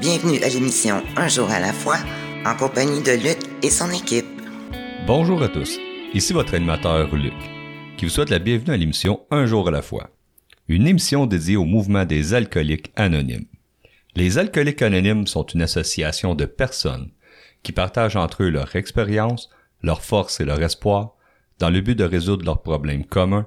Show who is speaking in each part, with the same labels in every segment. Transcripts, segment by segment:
Speaker 1: Bienvenue à l'émission Un jour à la fois, en compagnie de Luc et son équipe.
Speaker 2: Bonjour à tous, ici votre animateur Luc, qui vous souhaite la bienvenue à l'émission Un jour à la fois, une émission dédiée au mouvement des alcooliques anonymes. Les alcooliques anonymes sont une association de personnes qui partagent entre eux leur expérience, leurs forces et leur espoir dans le but de résoudre leurs problèmes communs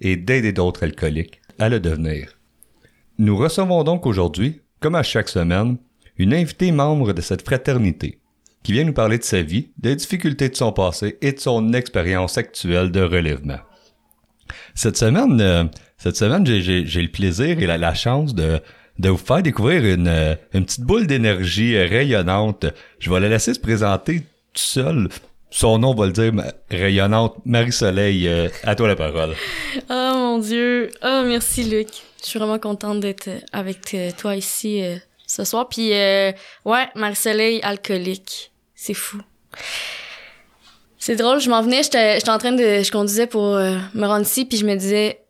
Speaker 2: et d'aider d'autres alcooliques à le devenir. Nous recevons donc aujourd'hui, comme à chaque semaine, une invitée membre de cette fraternité qui vient nous parler de sa vie, des difficultés de son passé et de son expérience actuelle de relèvement. Cette semaine, euh, cette semaine, j'ai le plaisir et la, chance de, vous faire découvrir une, euh, une petite boule d'énergie rayonnante. Je vais la laisser se présenter tout seul son nom va le dire, rayonnante Marie-Soleil, euh, à toi la parole.
Speaker 3: Oh mon Dieu. Oh, merci Luc. Je suis vraiment contente d'être avec toi ici euh, ce soir. Puis, euh, ouais, Marie-Soleil alcoolique. C'est fou. C'est drôle, je m'en venais, j'étais en train de... Je conduisais pour me rendre ici, puis je me disais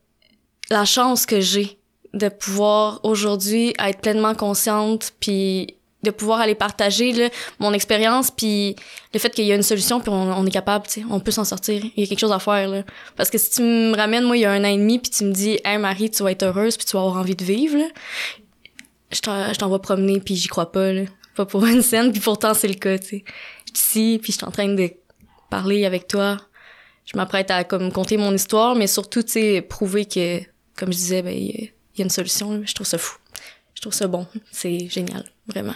Speaker 3: la chance que j'ai de pouvoir aujourd'hui être pleinement consciente, puis de pouvoir aller partager là, mon expérience puis le fait qu'il y a une solution puis on, est capable tu sais on peut s'en sortir. Il y a quelque chose à faire là. Parce que si tu me ramènes moi il y a un an et demi puis tu me dis hey Marie tu vas être heureuse puis tu vas avoir envie de vivre là, je t'envoie promener puis j'y crois pas là. Pas pour une scène puis pourtant c'est le cas tu sais. Je suis ici puis je suis en train de parler avec toi. Je m'apprête à comme compter mon histoire mais surtout tu sais prouver que comme je disais ben il y, a une solution je trouve ça fou. Je trouve ça bon. C'est génial vraiment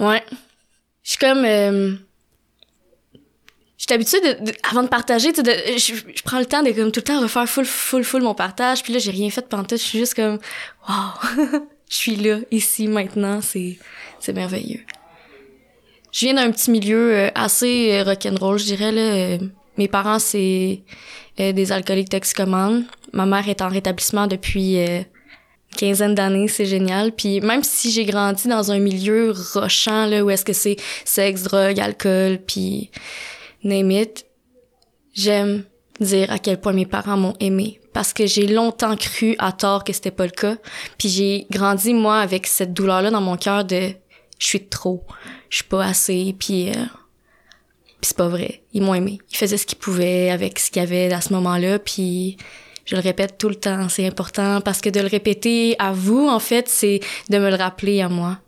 Speaker 3: Ouais. Je suis comme... Euh, je suis habituée de, avant de partager, tu sais, je, prends le temps de comme tout le temps refaire full, full, full mon partage. Puis là, j'ai rien fait pendant tout. Je suis juste comme, wow, je suis là, ici, maintenant. C'est, c'est merveilleux. Je viens d'un petit milieu euh, assez euh, rock'n'roll, je dirais. Là. Mes parents, c'est des alcooliques toxicomanes. Ma mère est en rétablissement depuis quinzaine d'années, c'est génial. Puis même si j'ai grandi dans un milieu rochant, là, où est-ce que c'est sexe, drogue, alcool, puis name j'aime dire à quel point mes parents m'ont aimé. Parce que j'ai longtemps cru à tort que c'était pas le cas. Puis j'ai grandi, moi, avec cette douleur-là dans mon cœur de « je suis trop, je suis pas assez », puis... Euh, c'est pas vrai. Ils m'ont aimé. Ils faisaient ce qu'ils pouvaient avec ce qu'il y avait à ce moment-là, puis je le répète tout le temps, c'est important parce que de le répéter à vous, en fait, c'est de me le rappeler à moi.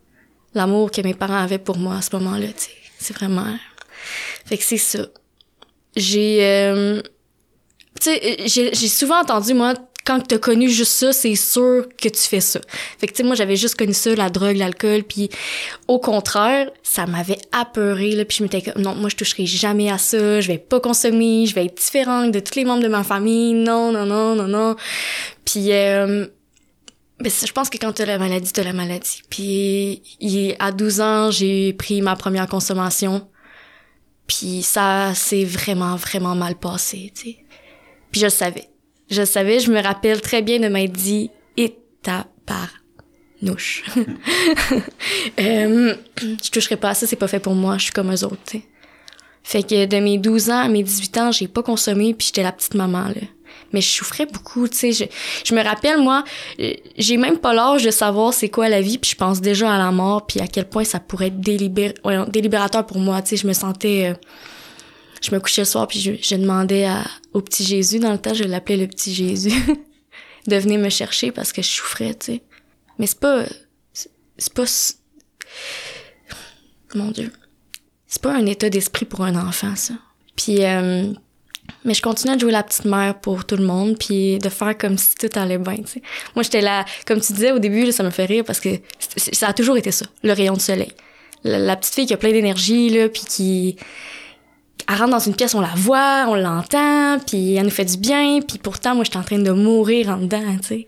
Speaker 3: L'amour que mes parents avaient pour moi à ce moment-là, tu sais. C'est vraiment... Fait que c'est ça. J'ai... Euh, tu sais, j'ai souvent entendu, moi, quand t'as connu juste ça, c'est sûr que tu fais ça. Fait que moi j'avais juste connu ça, la drogue, l'alcool, puis au contraire, ça m'avait apeuré là, puis je m'étais comme non, moi je toucherai jamais à ça, je vais pas consommer, je vais être différente de tous les membres de ma famille. Non, non, non, non, non. Puis euh, ben, je pense que quand t'as la maladie, t'as la maladie. Puis à 12 ans, j'ai pris ma première consommation. Puis ça s'est vraiment, vraiment mal passé, tu sais. Puis je le savais. Je savais, je me rappelle très bien de m'être dit et ta euh, je toucherai pas à ça, c'est pas fait pour moi, je suis comme eux autres, t'sais. Fait que de mes 12 ans à mes 18 ans, j'ai pas consommé puis j'étais la petite maman là. Mais je souffrais beaucoup, tu sais, je, me rappelle moi, j'ai même pas l'âge de savoir c'est quoi la vie puis je pense déjà à la mort puis à quel point ça pourrait être délibér délibérateur pour moi, tu sais, je me sentais euh, je me couchais le soir puis je, demandais au petit Jésus, dans le temps, je l'appelais le petit Jésus, de venir me chercher parce que je souffrais, tu sais. Mais c'est pas, c'est pas, mon Dieu, c'est pas un état d'esprit pour un enfant, ça. Puis, euh, mais je continuais de jouer la petite mère pour tout le monde, puis de faire comme si tout allait bien, tu sais. Moi, j'étais là, comme tu disais au début, ça me fait rire parce que ça a toujours été ça, le rayon de soleil. La, la petite fille qui a plein d'énergie, là, puis qui elle rentre dans une pièce, on la voit, on l'entend, puis elle nous fait du bien, puis pourtant, moi, j'étais en train de mourir en dedans, tu sais.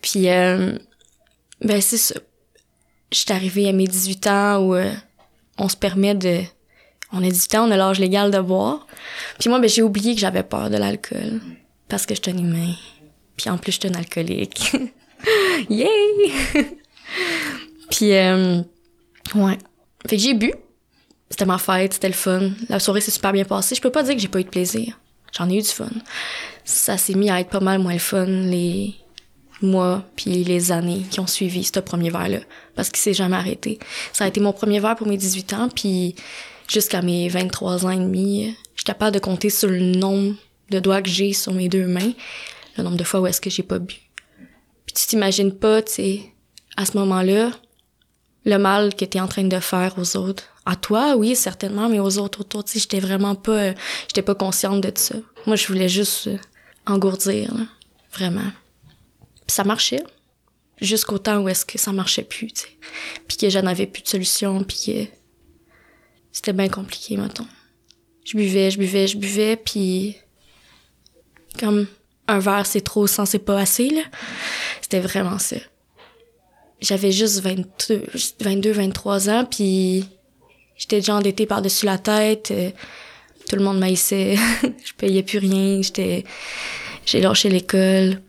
Speaker 3: Puis, euh, ben, c'est ça. J'étais arrivée à mes 18 ans où euh, on se permet de... On a 18 ans, on a l'âge légal de boire. Puis moi, ben, j'ai oublié que j'avais peur de l'alcool. Parce que j'étais un humain. Puis en plus, j'étais un alcoolique. Yay! Puis, euh, ouais. Fait que j'ai bu. C'était ma fête, c'était le fun. La soirée s'est super bien passée. Je peux pas dire que j'ai pas eu de plaisir. J'en ai eu du fun. Ça s'est mis à être pas mal moins le fun les mois puis les années qui ont suivi ce premier verre-là. Parce qu'il s'est jamais arrêté. Ça a été mon premier verre pour mes 18 ans, puis jusqu'à mes 23 ans et demi, je suis capable de compter sur le nombre de doigts que j'ai sur mes deux mains, le nombre de fois où est-ce que j'ai pas bu. Puis tu t'imagines pas, tu sais, à ce moment-là, le mal que t'es en train de faire aux autres. À toi, oui, certainement, mais aux autres autour, tu sais, j'étais vraiment pas, euh, j'étais pas consciente de ça. Moi, je voulais juste euh, engourdir, là, vraiment. Puis ça marchait. Jusqu'au temps où est-ce que ça marchait plus, tu sais. Puis que j'en avais plus de solution, puis que c'était bien compliqué, mettons. Je buvais, je buvais, je buvais, puis comme un verre c'est trop sans c'est pas assez, là. C'était vraiment ça. J'avais juste 22, 22 23 ans, puis j'étais déjà endettée par-dessus la tête. euh, tout le monde m'haïssait. je payais plus rien. J'étais, j'ai lâché l'école.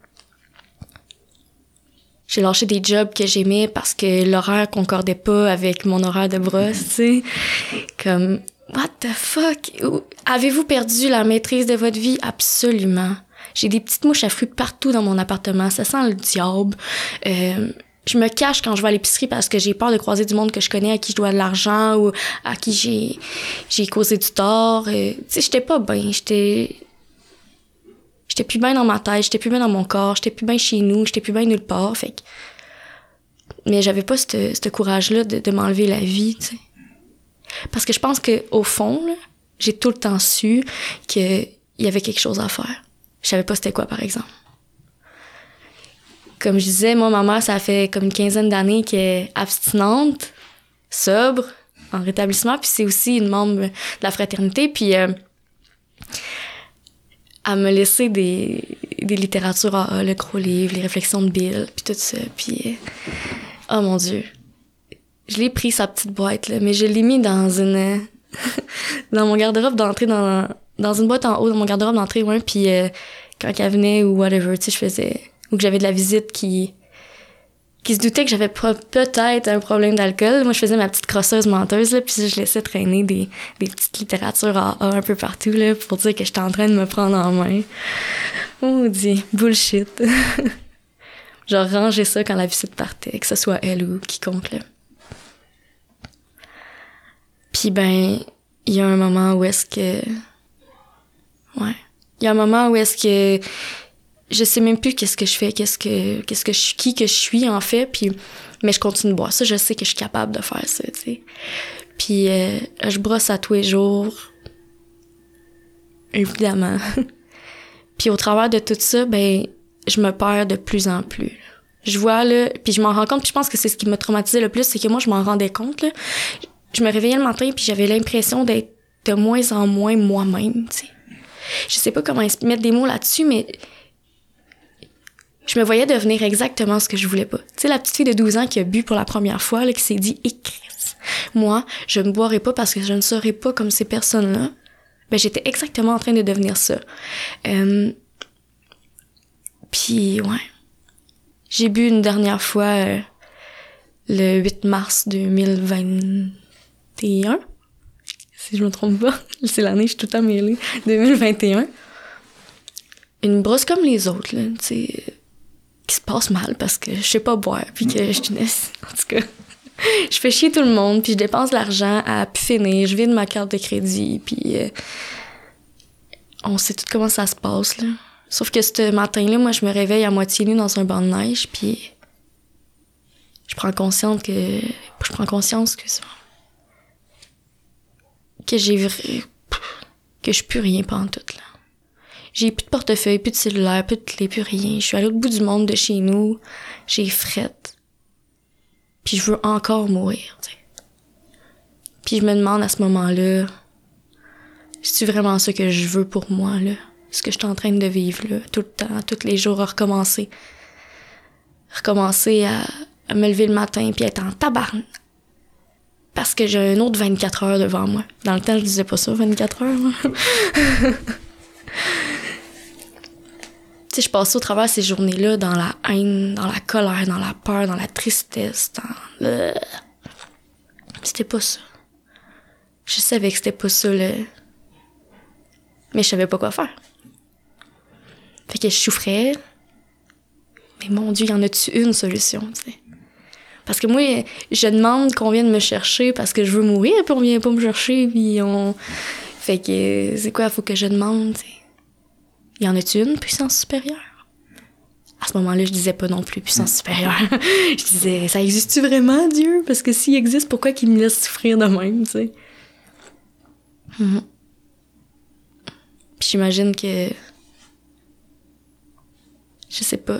Speaker 3: J'ai lâché des jobs que j'aimais parce que l'horaire concordait pas avec mon horaire de brosse, tu sais. Comme, what the fuck? Ou- Avez-vous perdu la maîtrise de votre vie? Absolument. J'ai des petites mouches à fruits partout dans mon appartement. Ça sent le diable. Euh, je me cache quand je vais à l'épicerie parce que j'ai peur de croiser du monde que je connais à qui je dois de l'argent ou à qui j'ai j'ai causé du tort. Euh, tu sais, j'étais pas bien. J'étais j'étais plus bien dans ma tête, j'étais plus bien dans mon corps, j'étais plus bien chez nous, j'étais plus bien nulle part. Fait que... Mais j'avais pas ce ce courage-là de, de m'enlever la vie, tu sais. Parce que je pense que au fond, là, j'ai tout le temps su qu'il y avait quelque chose à faire. Je savais pas c'était quoi, par exemple. Comme je disais, moi, ma mère, ça fait comme une quinzaine d'années qu'elle est abstinente, sobre, en rétablissement, puis c'est aussi une membre de la fraternité, puis euh, elle me laissé des, des littératures AA, le gros livre, les réflexions de Bill, puis tout ça, puis... euh, oh mon Dieu. Je l'ai pris, sa petite boîte, là, mais je l'ai mis dans une... dans mon garde-robe d'entrée, dans, dans une boîte en haut, dans mon garde-robe d'entrée, ouais, puis euh, quand elle venait ou whatever, tu sais, je faisais... Ou que j'avais de la visite qui qui se doutait que j'avais peut-être un problème d'alcool. Moi, je faisais ma petite crosseuse menteuse, là, puis je laissais traîner des, des petites littératures à un peu partout, là, pour dire que j'étais en train de me prendre en main. Oh, dit bullshit. Genre, ranger ça quand la visite partait, que ce soit elle ou quiconque, là. Puis ben, il y a un moment où est-ce que... Ouais. Il y a un moment où est-ce que je sais même plus qu'est-ce que je fais, qu'est-ce que qu'est-ce que je suis, qui que je suis en fait, puis mais je continue de boire ça, je sais que je suis capable de faire ça, tu sais. Puis euh, je brosse à tous les jours, évidemment. puis au travers de tout ça, ben je me perds de plus en plus. Je vois là, puis je m'en rends compte, puis je pense que c'est ce qui m'a traumatisé le plus, c'est que moi je m'en rendais compte là. Je me réveillais le matin puis j'avais l'impression d'être de moins en moins moi-même, tu sais. Je sais pas comment mettre des mots là-dessus, mais je me voyais devenir exactement ce que je voulais pas. Tu sais, la petite fille de 12 ans qui a bu pour la première fois, là, qui s'est dit, eh, Chris, moi, je ne boirai pas parce que je ne serai pas comme ces personnes-là. Ben, j'étais exactement en train de devenir ça. Euh, Puis, ouais. J'ai bu une dernière fois euh, le 8 mars 2021. Si je me trompe pas. C'est l'année, je suis tout le mêlée. 2021. Une brosse comme les autres, là, tu sais qui se passe mal parce que je sais pas boire puis que je tenais en tout cas je fais chier tout le monde puis je dépense l'argent à pu finir. Je vide ma carte de crédit puis euh, on sait tout comment ça se passe là. Sauf que ce matin-là moi je me réveille à moitié nue dans un banc de neige puis je prends conscience que je prends conscience que ça que j'ai que je suis plus rien pendant tout là j'ai plus de portefeuille, plus de cellulaire, plus de clé, plus rien. Je suis à l'autre bout du monde de chez nous. J'ai frette. Puis je veux encore mourir, tu sais. Puis je me demande à ce moment-là, c'est vraiment ça que je veux pour moi, là? Ce que je suis en train de vivre, là, tout le temps, tous les jours, à recommencer. Recommencer à, me lever le matin puis être en tabarn. Parce que j'ai un autre 24 heures devant moi. Dans le temps, je disais pas ça, 24 heures. je passais au travers ces journées-là dans la haine, dans la colère, dans la peur, dans la tristesse. C'était pas ça. Je savais que c'était pas ça, le... Mais je savais pas quoi faire. Fait que je souffrais. Mais mon Dieu, y en a-tu une solution? Parce que moi, je demande qu'on vienne me chercher parce que je veux mourir, puis on vient pas me chercher, puis on... Fait que, c'est quoi, faut que je demande? Y en a-tu une puissance supérieure? À ce moment-là, je disais pas non plus puissance supérieure. je disais, ça existe-tu vraiment, Dieu? Parce que s'il existe, pourquoi qu'il me laisse souffrir de même, tu sais? Mhm. J'imagine que... Je sais pas.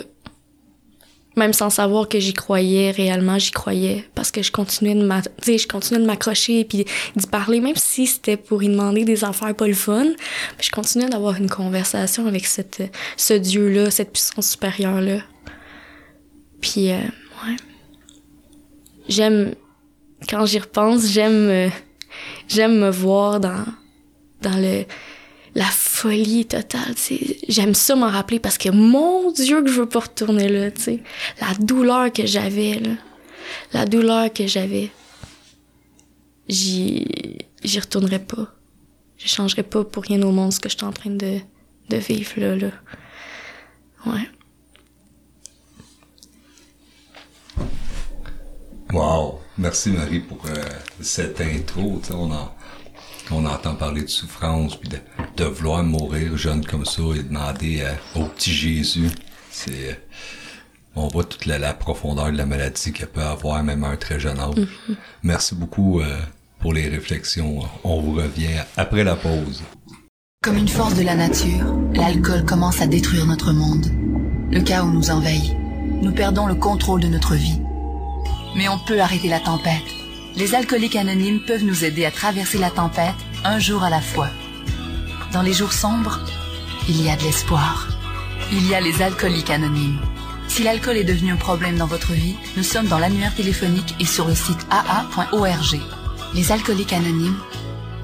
Speaker 3: Même sans savoir que j'y croyais réellement, j'y croyais. Parce que je continuais de m'a- tu sais, je continuais de m'accrocher puis d'y parler, même si c'était pour y demander des affaires pas le fun. Je continuais d'avoir une conversation avec cette, ce Dieu-là, cette puissance supérieure-là. Puis, euh, ouais. J'aime, quand j'y repense, j'aime, euh, j'aime me voir dans, dans le, la folie totale. J'aime ça m'en rappeler parce que mon Dieu que je veux pas retourner là, tu sais. La douleur que j'avais, là. La douleur que j'avais. J'y, j'y retournerai pas. Je changerai pas pour rien au monde ce que je suis en train de, vivre là, là. Ouais.
Speaker 2: Wow! Merci Marie pour euh, cette intro. On, en- on entend parler de souffrance puis de, de vouloir mourir jeune comme ça et demander euh, au petit Jésus. C'est euh, on voit toute la, la profondeur de la maladie qu'elle peut avoir même à un très jeune âge. Merci beaucoup euh, pour les réflexions. On vous revient après la pause.
Speaker 4: Comme une force de la nature, l'alcool commence à détruire notre monde. Le chaos nous envahit. Nous perdons le contrôle de notre vie. Mais on peut arrêter la tempête. Les alcooliques anonymes peuvent nous aider à traverser la tempête un jour à la fois. Dans les jours sombres, il y a de l'espoir. Il y a les alcooliques anonymes. Si l'alcool est devenu un problème dans votre vie, nous sommes dans l'annuaire téléphonique et sur le site aa.org. Les alcooliques anonymes,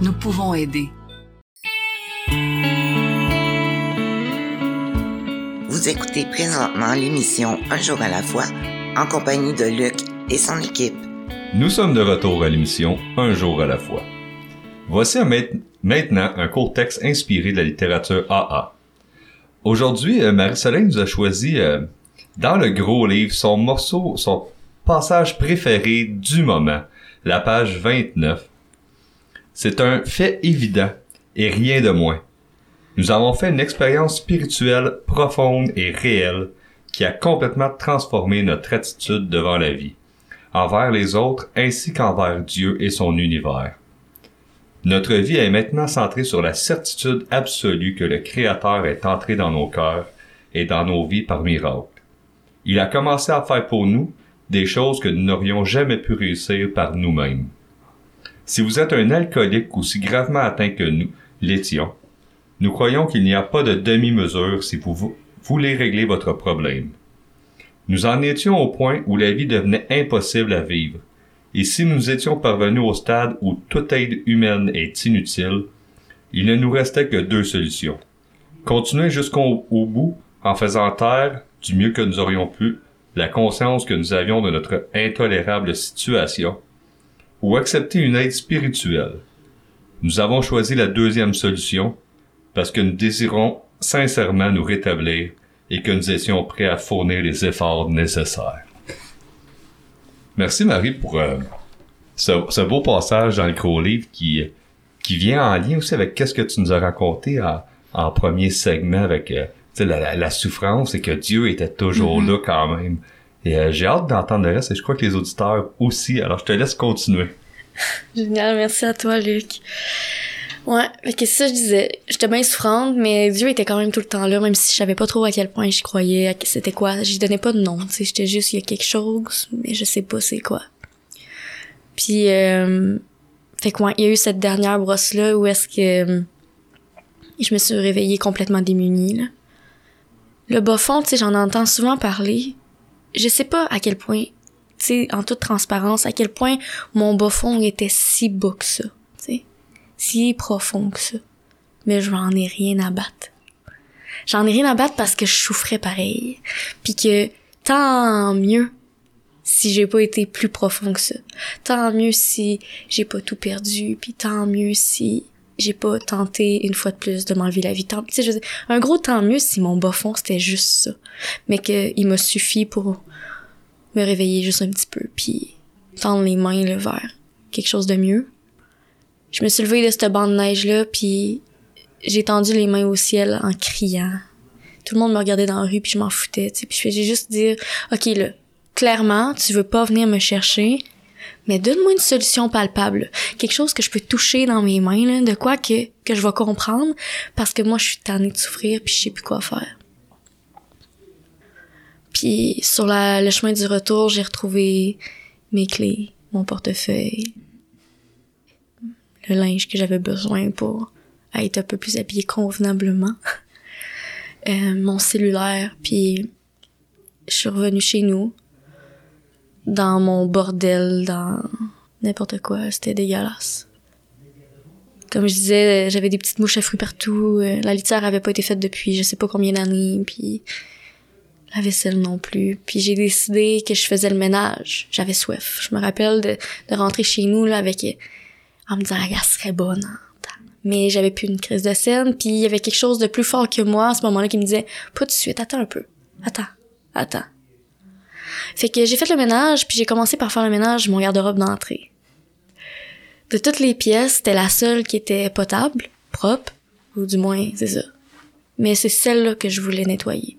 Speaker 4: nous pouvons aider.
Speaker 1: Vous écoutez présentement l'émission Un jour à la fois en compagnie de Luc et son équipe.
Speaker 2: Nous sommes de retour à l'émission Un jour à la fois. Voici maintenant un court texte inspiré de la littérature AA. Aujourd'hui, euh, Marie-Soleil nous a choisi euh, dans le gros livre son morceau, son passage préféré du moment, la page 29. C'est un fait évident et rien de moins. Nous avons fait une expérience spirituelle profonde et réelle qui a complètement transformé notre attitude devant la vie envers les autres ainsi qu'envers Dieu et son univers. Notre vie est maintenant centrée sur la certitude absolue que le Créateur est entré dans nos cœurs et dans nos vies par miracle. Il a commencé à faire pour nous des choses que nous n'aurions jamais pu réussir par nous-mêmes. Si vous êtes un alcoolique aussi gravement atteint que nous l'étions, nous croyons qu'il n'y a pas de demi-mesure si vous vou- voulez régler votre problème. Nous en étions au point où la vie devenait impossible à vivre. Et si nous étions parvenus au stade où toute aide humaine est inutile, il ne nous restait que deux solutions. Continuer jusqu'au au bout en faisant taire, du mieux que nous aurions pu, la conscience que nous avions de notre intolérable situation, ou accepter une aide spirituelle. Nous avons choisi la deuxième solution parce que nous désirons sincèrement nous rétablir et que nous étions prêts à fournir les efforts nécessaires. Merci Marie pour euh, ce, ce beau passage dans le gros livre qui, qui vient en lien aussi avec qu'est-ce que tu nous as raconté en, en premier segment avec euh, la, la, la souffrance et que Dieu était toujours là quand même. Et euh, j'ai hâte d'entendre le reste et je crois que les auditeurs aussi. Alors je te laisse continuer.
Speaker 3: Génial, merci à toi, Luc. Ouais, qu'est-ce que ça je disais? J'étais bien souffrante, mais Dieu était quand même tout le temps là, même si je savais pas trop à quel point j'y croyais, c'était quoi. J'y donnais pas de nom, tu sais, j'étais juste, il y a quelque chose, mais je sais pas c'est quoi. Puis, euh, fait que ouais, il y a eu cette dernière brosse-là où est-ce que, je me suis réveillée complètement démunie, là. Le bas fond, tu sais, j'en entends souvent parler. Je sais pas à quel point, tu sais, en toute transparence, à quel point mon bas était si bas que ça. Si profond que ça. Mais je n'en ai rien à battre. J'en ai rien à battre parce que je souffrais pareil. Puis que tant mieux si j'ai pas été plus profond que ça. Tant mieux si j'ai pas tout perdu, puis tant mieux si j'ai pas tenté une fois de plus de m'enlever la vie. Tant, je dire, un gros tant mieux si mon bas fond c'était juste ça, mais que il m'a suffi pour me réveiller juste un petit peu, puis tendre les mains là, vers quelque chose de mieux. Je me suis levée de cette bande de neige là, puis j'ai tendu les mains au ciel en criant. Tout le monde me regardait dans la rue, puis je m'en foutais, tu sais. Puis faisais juste dire, ok là, clairement, tu veux pas venir me chercher, mais donne-moi une solution palpable, quelque chose que je peux toucher dans mes mains, là, de quoi que, que je vais comprendre, parce que moi, je suis tannée de souffrir, puis je sais plus quoi faire. Puis sur le chemin du retour, j'ai retrouvé mes clés, mon portefeuille, le linge que j'avais besoin pour être un peu plus habillée convenablement, euh, mon cellulaire, puis je suis revenue chez nous dans mon bordel, dans n'importe quoi. C'était dégueulasse. Comme je disais, j'avais des petites mouches à fruits partout. Euh, La litière avait pas été faite depuis je sais pas combien d'années. Puis la vaisselle non plus. Puis j'ai décidé que je faisais le ménage. J'avais soif. Je me rappelle de, de rentrer chez nous là avec en me disant la glace serait bonne. hein. Mais j'avais plus une crise de scène. Puis il y avait quelque chose de plus fort que moi à ce moment-là qui me disait pas tout de suite. Attends un peu. Attends. Attends. Fait que j'ai fait le ménage, puis j'ai commencé par faire le ménage mon garde-robe d'entrée. De toutes les pièces, c'était la seule qui était potable, propre, ou du moins, c'est ça. Mais c'est celle-là que je voulais nettoyer.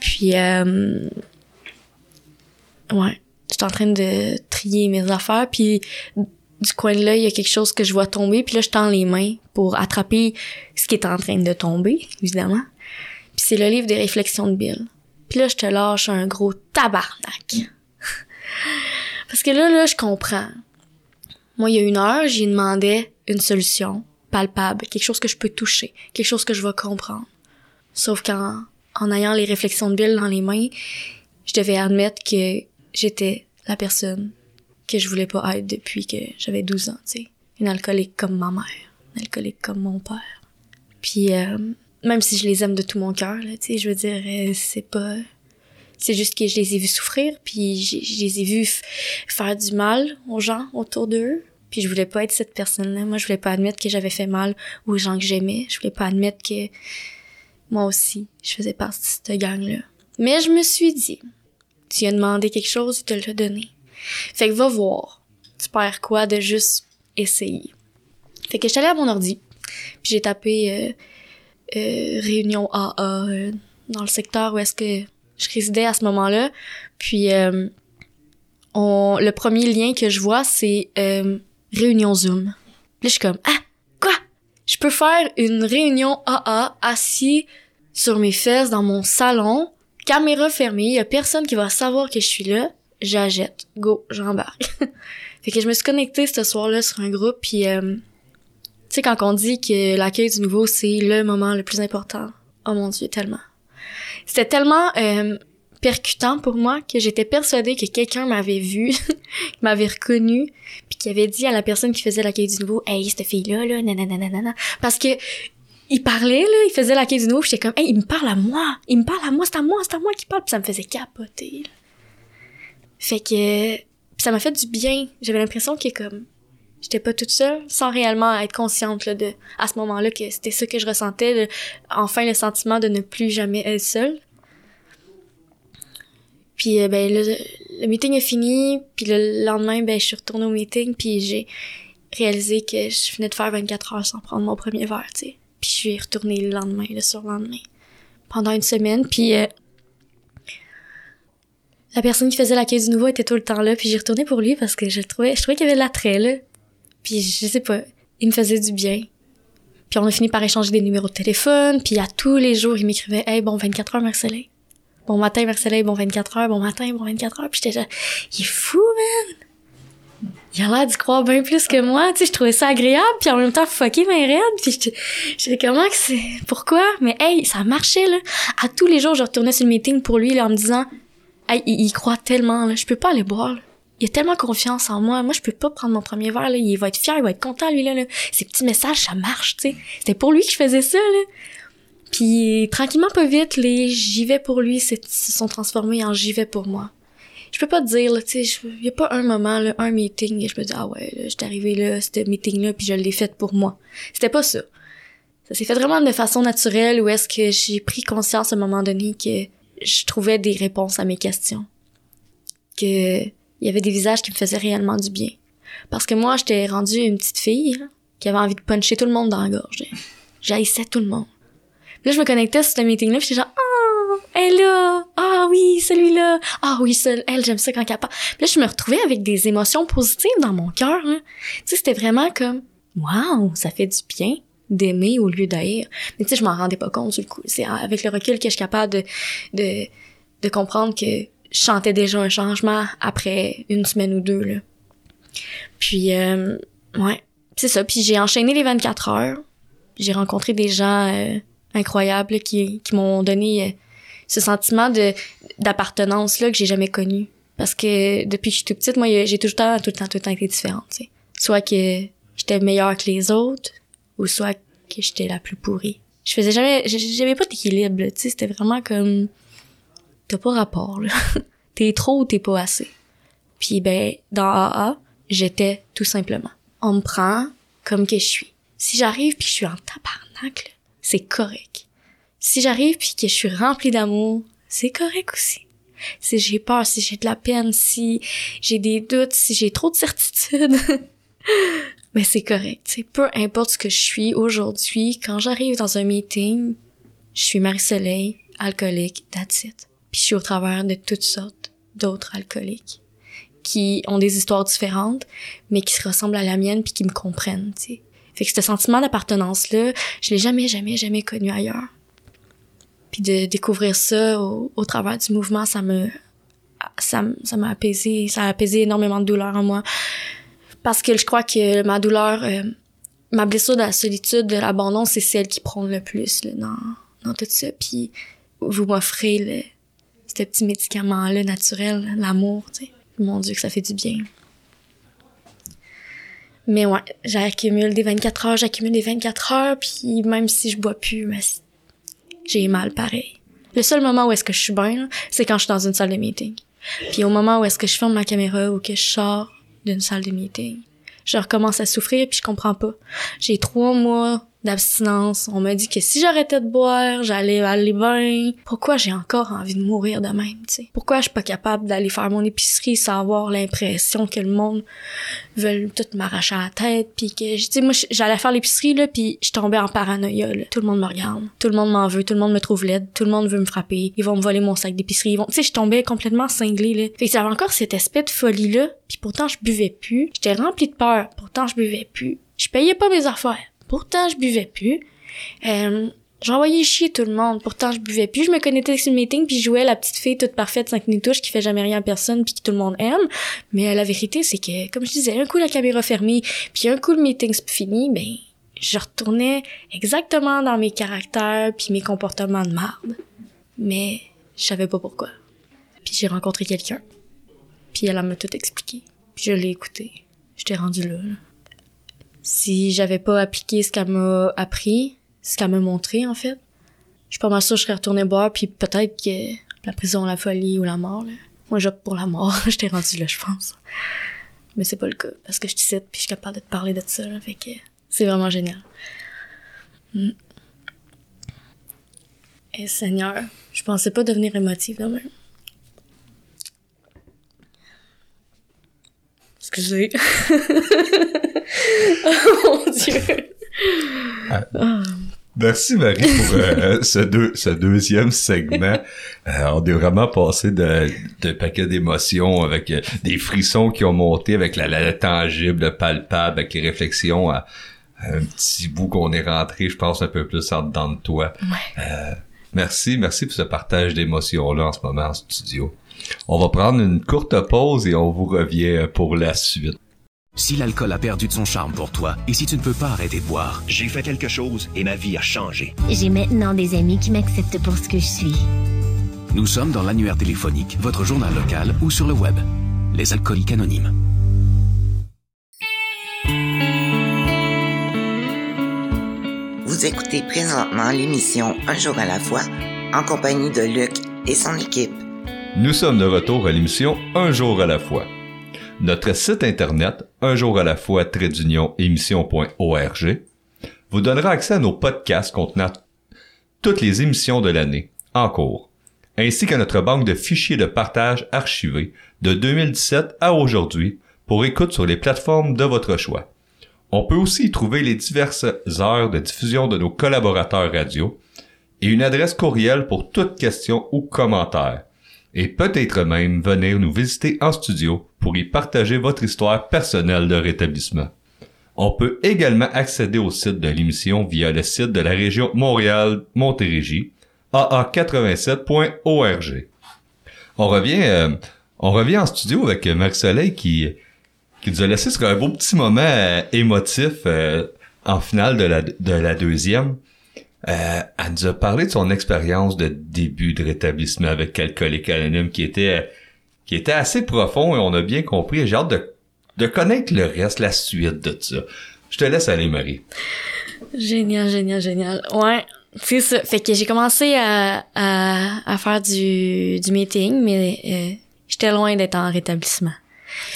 Speaker 3: Puis, euh, ouais, j'étais en train de trier mes affaires, puis du coin de il y a quelque chose que je vois tomber, puis là, je tends les mains pour attraper ce qui est en train de tomber, évidemment. Puis c'est le livre des réflexions de Bill. Puis là, je te lâche un gros tabarnak. Parce que là, là, je comprends. Moi, il y a une heure, j'y demandais une solution palpable, quelque chose que je peux toucher, quelque chose que je vais comprendre. Sauf qu'en en ayant les réflexions de Bill dans les mains, je devais admettre que j'étais la personne que je voulais pas être depuis que j'avais 12 ans, tu sais. Une alcoolique comme ma mère, une alcoolique comme mon père. Puis euh, même si je les aime de tout mon cœur, tu sais, je veux dire, euh, c'est pas... C'est juste que je les ai vus souffrir, puis je, je les ai vus faire du mal aux gens autour d'eux. Puis je voulais pas être cette personne-là. Moi, je voulais pas admettre que j'avais fait mal aux gens que j'aimais. Je voulais pas admettre que moi aussi, je faisais partie de cette gang-là. Mais je me suis dit, tu as demandé quelque chose, il te l'a donné. Fait que va voir. Tu perds quoi de juste essayer? Fait que j'étais allée à mon ordi, puis j'ai tapé euh, euh, réunion AA euh, dans le secteur où est-ce que je résidais à ce moment-là. Puis le premier lien que je vois, c'est réunion Zoom. Là, je suis comme ah quoi? Je peux faire une réunion AA assis sur mes fesses dans mon salon, caméra fermée, y a personne qui va savoir que je suis là. J'achète, go, j'embarque. fait que je me suis connectée ce soir-là sur un groupe, puis euh, tu sais quand on dit que l'accueil du nouveau c'est le moment le plus important. Oh mon dieu, tellement. C'était tellement euh, percutant pour moi que j'étais persuadée que quelqu'un m'avait vu, m'avait reconnu, puis qui avait dit à la personne qui faisait l'accueil du nouveau, hey cette fille là nanana, nanana. parce que il parlait là, il faisait l'accueil du nouveau, j'étais comme, hey il me parle à moi, il me parle à moi, c'est à moi, c'est à moi qui parle, puis ça me faisait capoter. là. Fait que ça m'a fait du bien. J'avais l'impression que comme j'étais pas toute seule sans réellement être consciente là, de à ce moment-là que c'était ça que je ressentais enfin le sentiment de ne plus jamais être seule. Puis euh, ben le, le meeting est fini puis le lendemain ben je suis retournée au meeting puis j'ai réalisé que je venais de faire 24 heures sans prendre mon premier verre tu sais. Puis je suis retournée le lendemain le surlendemain pendant une semaine. Puis euh, la personne qui faisait la caisse du nouveau était tout le temps là puis j'ai retourné pour lui parce que je trouvais je trouvais qu'il y avait de l'attrait là puis je sais pas, il me faisait du bien. Puis on a fini par échanger des numéros de téléphone, puis à tous les jours, il m'écrivait "Hey, bon 24 heures Marcelin." Bon matin Marcelin, bon 24 heures, bon matin, bon 24 heures. Puis j'étais là, il est fou, man. il a l'air d'y croire bien plus que moi. Tu sais, je trouvais ça agréable, puis en même temps fucké mais raide. Puis j'étais comment que c'est... Pourquoi? Mais hey, ça marchait, là. À tous les jours, je retournais sur le meeting pour lui, là, en me disant, il, il croit tellement, là. Je peux pas aller boire, là. Il a tellement confiance en moi. Moi, je peux pas prendre mon premier verre, là. Il va être fier, il va être content, lui, là. là. Ces petits messages, ça marche, tu sais. C'était pour lui que je faisais ça, là. Puis, tranquillement, pas vite, les j'y vais pour lui se sont transformés en j'y vais pour moi je peux pas te dire là tu sais y a pas un moment là un meeting et je me dis ah ouais là j'étais arrivé là ce meeting là puis je l'ai fait pour moi c'était pas ça ça s'est fait vraiment de façon naturelle où est-ce que j'ai pris conscience à un moment donné que je trouvais des réponses à mes questions. Que il y avait des visages qui me faisaient réellement du bien. Parce que moi j'étais rendue une petite fille là, qui avait envie de puncher tout le monde dans la gorge j'haïssais tout le monde. Puis là je me connectais sur ce meeting là puis j'étais genre ah elle là! Ah oui celui-là! Ah oui elle j'aime ça quand elle parle. Puis là je me retrouvais avec des émotions positives dans mon cœur là. tu sais c'était vraiment comme waouh ça fait du bien d'aimer au lieu d'haïr. Mais tu sais je m'en rendais pas compte du coup. C'est avec le recul que je suis capable de de de comprendre que je chantais déjà un changement après une semaine ou deux là. Puis euh, ouais. C'est ça. Puis j'ai enchaîné les 24 heures. J'ai rencontré des gens euh, incroyables qui qui m'ont donné euh, ce sentiment de d'appartenance là que j'ai jamais connu. Parce que depuis que je suis toute petite moi j'ai tout le temps tout le temps tout le temps été différente soit que j'étais meilleure que les autres ou soit que j'étais la plus pourrie. Je faisais jamais j'avais pas d'équilibre tu sais c'était vraiment comme t'as pas rapport là. T'es trop ou t'es pas assez. Puis ben dans AA j'étais tout simplement. On me prend comme que je suis. Si j'arrive puis je suis en tabarnak c'est correct. Si j'arrive puis que je suis remplie d'amour, c'est correct aussi. Si j'ai peur, si j'ai de la peine, si j'ai des doutes, si j'ai trop de certitudes, mais c'est correct. C'est peu importe ce que je suis aujourd'hui, quand j'arrive dans un meeting, je suis Marie-Soleil, alcoolique, that's it. Puis je suis au travers de toutes sortes d'autres alcooliques qui ont des histoires différentes, mais qui se ressemblent à la mienne puis qui me comprennent, tu sais. Fait que ce sentiment d'appartenance-là, je l'ai jamais, jamais, jamais connu ailleurs. Puis de découvrir ça au, au travers du mouvement, ça me ça m'a apaisé, ça a apaisé énormément de douleur en moi parce que je crois que ma douleur euh, ma blessure de la solitude, de l'abandon, c'est celle qui prône le plus là, dans dans tout ça puis vous m'offrez ce petit médicament là naturel, l'amour. Mon dieu que ça fait du bien. Mais ouais, j'accumule des 24 heures, j'accumule des 24 heures, puis même si je bois plus, j'ai mal pareil. Le seul moment où est-ce que je suis bien, c'est quand je suis dans une salle de meeting. Puis au moment où est-ce que je ferme ma caméra ou que je sors d'une salle de meeting, je recommence à souffrir puis je comprends pas. J'ai trois mois d'abstinence. On m'a dit que si j'arrêtais de boire, j'allais aller bien. Pourquoi j'ai encore envie de mourir de même, tu sais? Pourquoi je suis pas capable d'aller faire mon épicerie sans avoir l'impression que le monde veut tout m'arracher à la tête puis que, sais, moi, j'allais faire l'épicerie, là, puis je tombais en paranoïa, là. Tout le monde me regarde. Tout le monde m'en veut. Tout le monde me trouve laide. Tout le monde veut me frapper. Ils vont me voler mon sac d'épicerie. Ils vont, tu sais, je tombais complètement cinglée, là. Fait que j'avais encore cet aspect de folie-là puis pourtant je buvais plus. J'étais remplie de peur. Pourtant je buvais plus. Je payais pas mes affaires. Pourtant je buvais plus. Euh, J'envoyais chier tout le monde. Pourtant, je buvais plus. Je me connectais sur le meeting puis je jouais la petite fille toute parfaite, 5 touches, qui fait jamais rien à personne puis que tout le monde aime. Mais euh, la vérité, c'est que, comme je disais, un coup la caméra fermée puis un coup le meeting fini, ben, je retournais exactement dans mes caractères puis mes comportements de marde. Mais je savais pas pourquoi. Puis j'ai rencontré quelqu'un. Puis elle elle m'a tout expliqué. Puis je l'ai écouté. J'étais rendue là, là. Si j'avais pas appliqué ce qu'elle m'a appris, ce qu'elle m'a montré, en fait, je suis pas mal sûre que je serais retournée boire, puis peut-être que la prison, la folie ou la mort, là. Moi, j'opte pour la mort. J'étais rendue là, je pense. Mais c'est pas le cas, parce que je suis puis je suis capable de te parler de ça, là. Fait que c'est vraiment génial. Mm. Et Seigneur, je pensais pas devenir émotive, là, même. Excusez. oh mon dieu.
Speaker 2: Merci Marie pour euh, ce, deux, ce deuxième segment. Euh, on est vraiment passé de, de paquet d'émotions avec euh, des frissons qui ont monté avec la, la tangible, le palpable, avec les réflexions à, à un petit bout qu'on est rentré, je pense, un peu plus en dedans de toi. Merci, merci pour ce partage d'émotions-là en ce moment en studio. On va prendre une courte pause et on vous revient pour la suite.
Speaker 5: Si l'alcool a perdu de son charme pour toi et si tu ne peux pas arrêter de boire,
Speaker 6: J'ai fait quelque chose et ma vie a changé.
Speaker 7: J'ai maintenant des amis qui m'acceptent pour ce que je suis.
Speaker 5: nous sommes dans l'annuaire téléphonique, votre journal local ou sur le web. Les alcooliques anonymes.
Speaker 1: Vous écoutez présentement l'émission Un jour à la fois en compagnie de Luc et son équipe.
Speaker 2: Nous sommes de retour à l'émission Un jour à la fois. Notre site internet, un jour à la fois, émission.org, vous donnera accès à nos podcasts contenant toutes les émissions de l'année en cours, ainsi qu'à notre banque de fichiers de partage archivés de 2017 à aujourd'hui pour écoute sur les plateformes de votre choix. On peut aussi y trouver les diverses heures de diffusion de nos collaborateurs radio et une adresse courriel pour toute question ou commentaire. Et peut-être même venir nous visiter en studio pour y partager votre histoire personnelle de rétablissement. On peut également accéder au site de l'émission via le site de la région Montréal-Montérégie, aa87.org. On revient, euh, on revient en studio avec Marc Soleil qui, qui nous a laissé sur un beau petit moment euh, émotif euh, en finale de la, de la deuxième. Euh, elle nous a parlé de son expérience de début de rétablissement avec Alcoolique Anonyme qui était qui était assez profond et on a bien compris. J'ai hâte de, de connaître le reste, la suite de ça. Je te laisse aller, Marie.
Speaker 3: Génial, génial, génial. Ouais, c'est ça. Fait que j'ai commencé à, à, à faire du, du meeting, mais euh, j'étais loin d'être en rétablissement.